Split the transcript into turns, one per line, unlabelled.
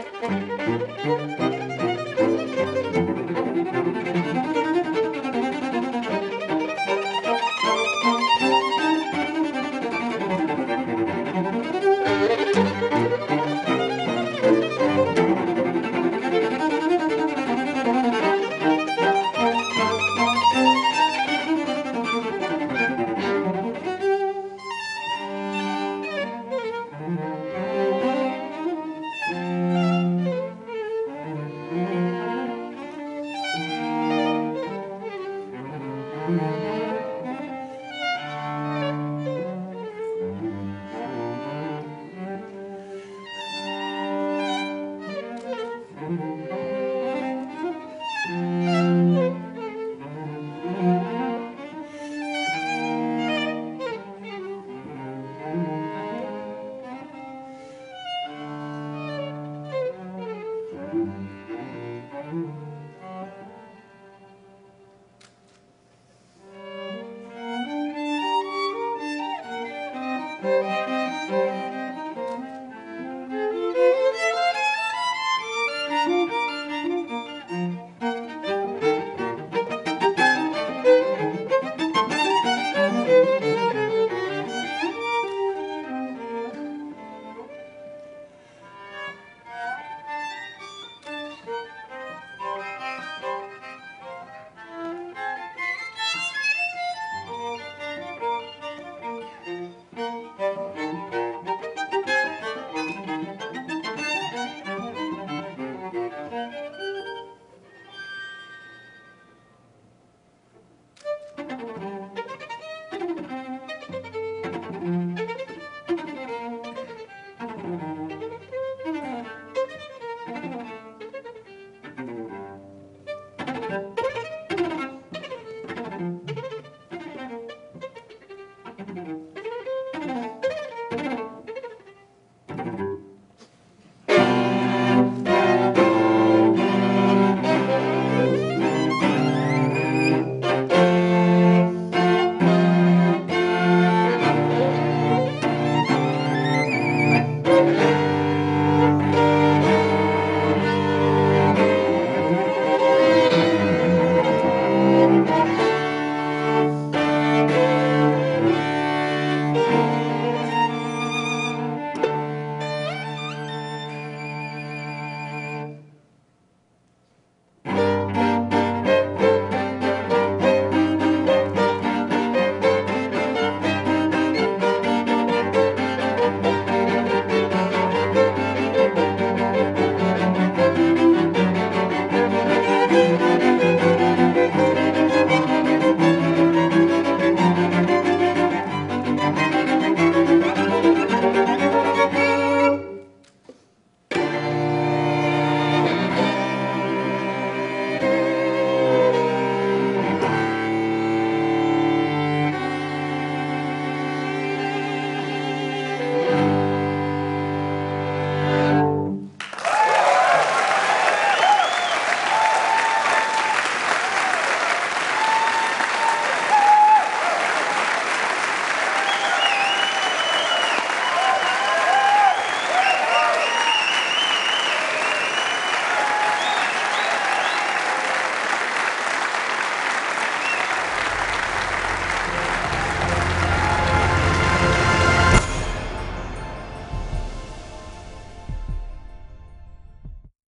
Música